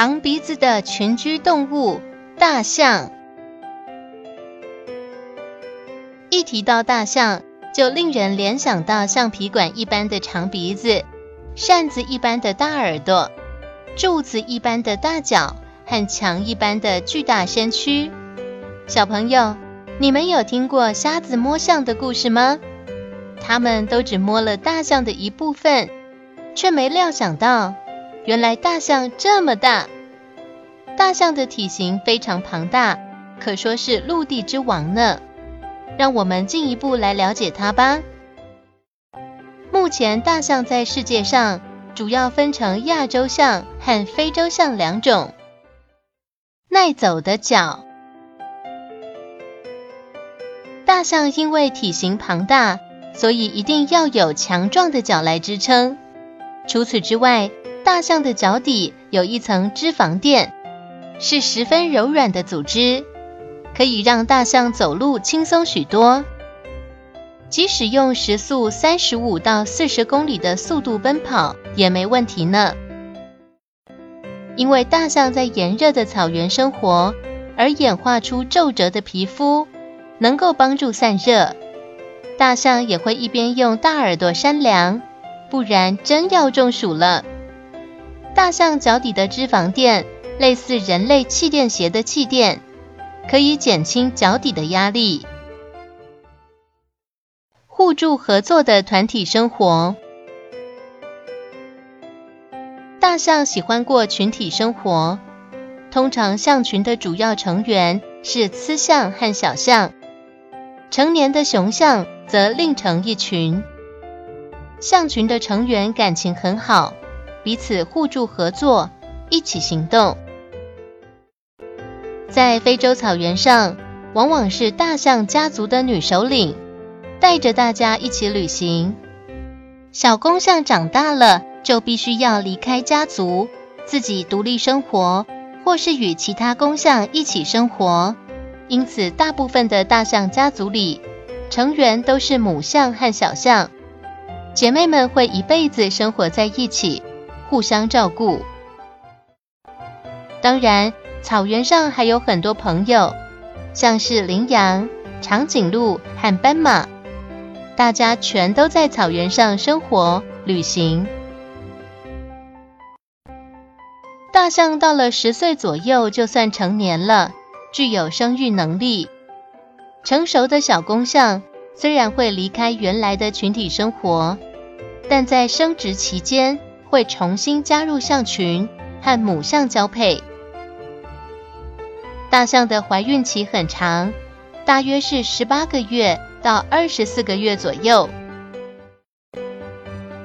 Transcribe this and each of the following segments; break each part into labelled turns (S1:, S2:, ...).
S1: 长鼻子的群居动物——大象。一提到大象，就令人联想到橡皮管一般的长鼻子、扇子一般的大耳朵、柱子一般的大脚和墙一般的巨大身躯。小朋友，你们有听过瞎子摸象的故事吗？他们都只摸了大象的一部分，却没料想到。原来大象这么大，大象的体型非常庞大，可说是陆地之王呢。让我们进一步来了解它吧。目前大象在世界上主要分成亚洲象和非洲象两种。耐走的脚，大象因为体型庞大，所以一定要有强壮的脚来支撑。除此之外，大象的脚底有一层脂肪垫，是十分柔软的组织，可以让大象走路轻松许多。即使用时速三十五到四十公里的速度奔跑也没问题呢。因为大象在炎热的草原生活，而演化出皱褶的皮肤，能够帮助散热。大象也会一边用大耳朵扇凉，不然真要中暑了。大象脚底的脂肪垫类似人类气垫鞋的气垫，可以减轻脚底的压力。互助合作的团体生活，大象喜欢过群体生活。通常象群的主要成员是雌象和小象，成年的雄象则另成一群。象群的成员感情很好。彼此互助合作，一起行动。在非洲草原上，往往是大象家族的女首领带着大家一起旅行。小公象长大了，就必须要离开家族，自己独立生活，或是与其他公象一起生活。因此，大部分的大象家族里，成员都是母象和小象，姐妹们会一辈子生活在一起。互相照顾。当然，草原上还有很多朋友，像是羚羊、长颈鹿和斑马，大家全都在草原上生活、旅行。大象到了十岁左右就算成年了，具有生育能力。成熟的小公象虽然会离开原来的群体生活，但在生殖期间。会重新加入象群和母象交配。大象的怀孕期很长，大约是十八个月到二十四个月左右。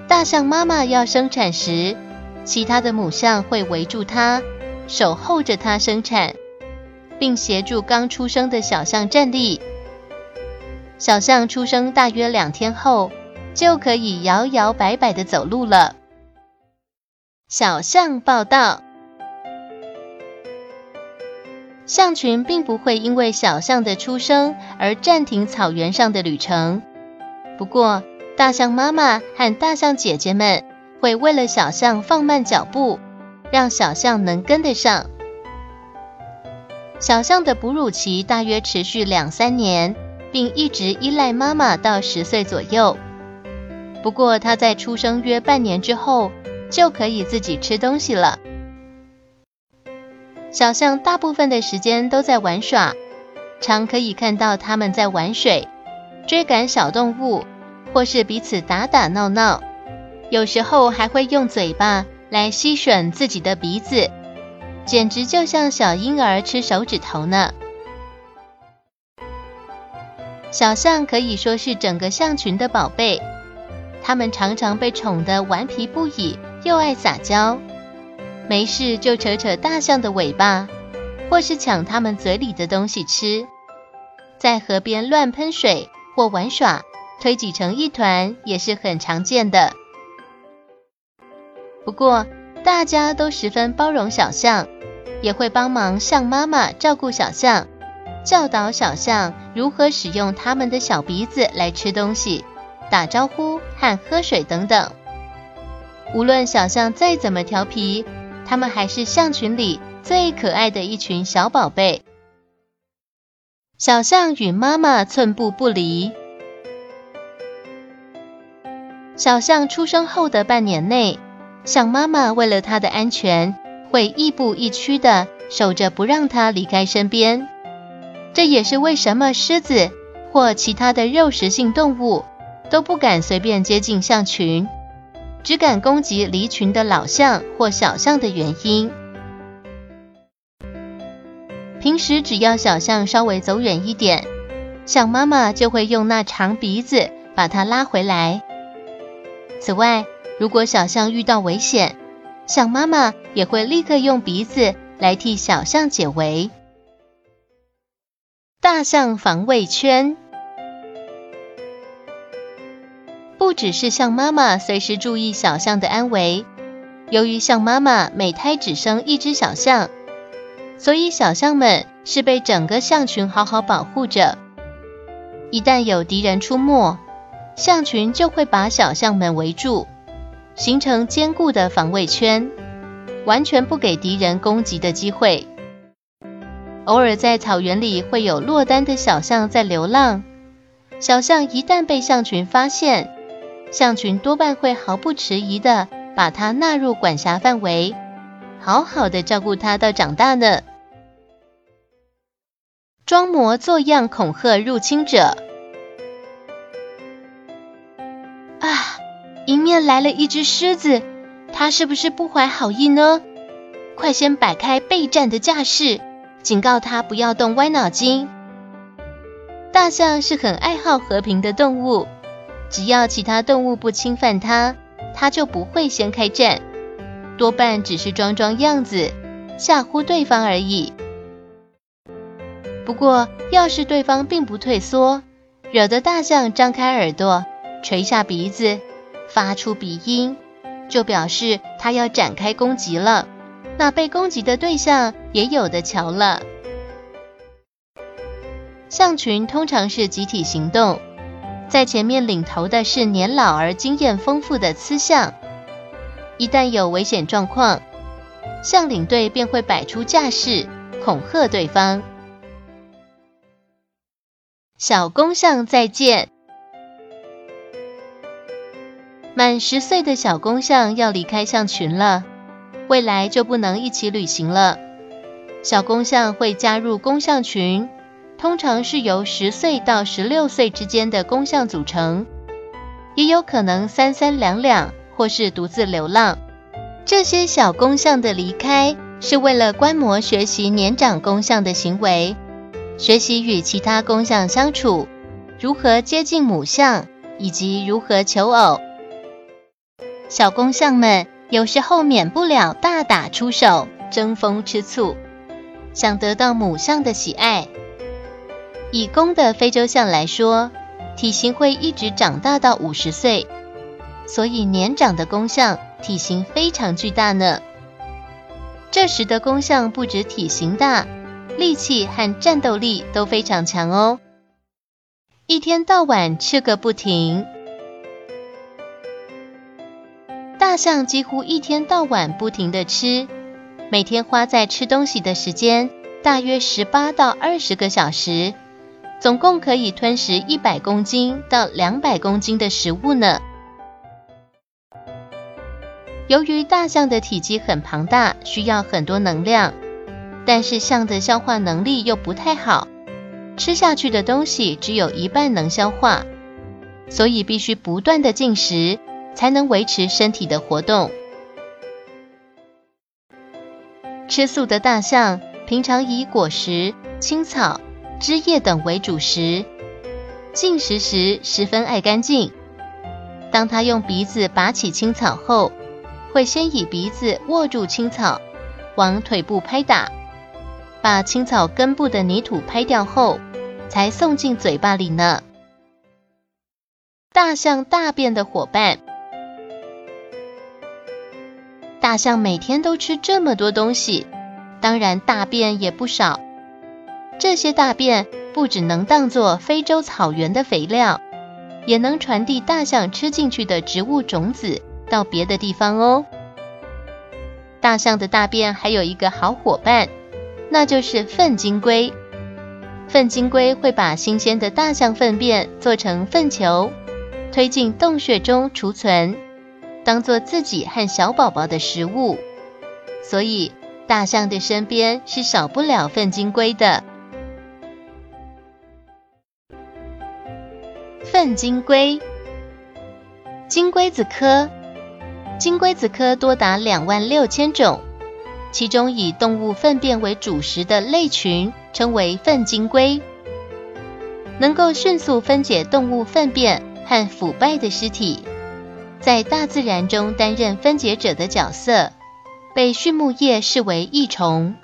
S1: 大象妈妈要生产时，其他的母象会围住它，守候着它生产，并协助刚出生的小象站立。小象出生大约两天后，就可以摇摇摆摆的走路了。小象报道：象群并不会因为小象的出生而暂停草原上的旅程。不过，大象妈妈和大象姐姐们会为了小象放慢脚步，让小象能跟得上。小象的哺乳期大约持续两三年，并一直依赖妈妈到十岁左右。不过，它在出生约半年之后。就可以自己吃东西了。小象大部分的时间都在玩耍，常可以看到它们在玩水、追赶小动物，或是彼此打打闹闹。有时候还会用嘴巴来吸吮自己的鼻子，简直就像小婴儿吃手指头呢。小象可以说是整个象群的宝贝，它们常常被宠得顽皮不已。又爱撒娇，没事就扯扯大象的尾巴，或是抢它们嘴里的东西吃，在河边乱喷水或玩耍，推挤成一团也是很常见的。不过，大家都十分包容小象，也会帮忙象妈妈照顾小象，教导小象如何使用它们的小鼻子来吃东西、打招呼和喝水等等。无论小象再怎么调皮，它们还是象群里最可爱的一群小宝贝。小象与妈妈寸步不离。小象出生后的半年内。象妈妈为了它的安全，会亦步亦趋的守着，不让它离开身边。这也是为什么狮子或其他的肉食性动物都不敢随便接近象群，只敢攻击离群的老象或小象的原因。平时只要小象稍微走远一点，象妈妈就会用那长鼻子把它拉回来。此外，如果小象遇到危险，象妈妈也会立刻用鼻子来替小象解围。大象防卫圈，只是象妈妈随时注意小象的安危，由于象妈妈每胎只生一只小象，所以小象们是被整个象群好好保护着。一旦有敌人出没，象群就会把小象们围住。形成坚固的防卫圈，完全不给敌人攻击的机会。偶尔在草原里会有落单的小象在流浪，小象一旦被象群发现，象群多半会毫不迟疑的把它纳入管辖范围，好好的照顾它到长大呢。装模作样恐吓入侵者啊。迎面来了一只狮子，它是不是不怀好意呢？快先摆开备战的架势，警告它不要动歪脑筋。大象是很爱好和平的动物，只要其他动物不侵犯它，它就不会先开战，多半只是装装样子，吓唬对方而已。不过，要是对方并不退缩，惹得大象张开耳朵，垂下鼻子。发出鼻音，就表示它要展开攻击了。那被攻击的对象也有的瞧了。象群通常是集体行动，在前面领头的是年老而经验丰富的雌象。一旦有危险状况，象领队便会摆出架势，恐吓对方。小公象再见。满十岁的小公象要离开象群了，未来就不能一起旅行了。小公象会加入公象群，通常是由十岁到十六岁之间的公象组成，也有可能三三两两或是独自流浪。这些小公象的离开是为了观摩学习年长公象的行为，学习与其他公象相处，如何接近母象，以及如何求偶。小公象们有时候免不了大打出手、争风吃醋，想得到母象的喜爱。以公的非洲象来说，体型会一直长大到五十岁，所以年长的公象体型非常巨大呢。这时的公象不止体型大，力气和战斗力都非常强哦，一天到晚吃个不停。大象几乎一天到晚不停的吃，每天花在吃东西的时间大约十八到二十个小时，总共可以吞食一百公斤到两百公斤的食物呢。由于大象的体积很庞大，需要很多能量，但是象的消化能力又不太好，吃下去的东西只有一半能消化，所以必须不断的进食。才能维持身体的活动。吃素的大象平常以果实、青草、枝叶等为主食，进食时十分爱干净。当它用鼻子拔起青草后，会先以鼻子握住青草，往腿部拍打，把青草根部的泥土拍掉后，才送进嘴巴里呢。大象大便的伙伴，大象每天都吃这么多东西，当然大便也不少。这些大便不只能当作非洲草原的肥料，也能传递大象吃进去的植物种子到别的地方哦。大象的大便还有一个好伙伴，那就是粪金龟。粪金龟会把新鲜的大象粪便做成粪球，推进洞穴中储存，当做自己和小宝宝的食物。所以大象的身边是少不了粪金龟的。粪金龟，金龟子科，金龟子科多达两万六千种，其中以动物粪便为主食的类群称为粪金龟，能够迅速分解动物粪便和腐败的尸体，在大自然中担任分解者的角色，被畜牧业视为益虫。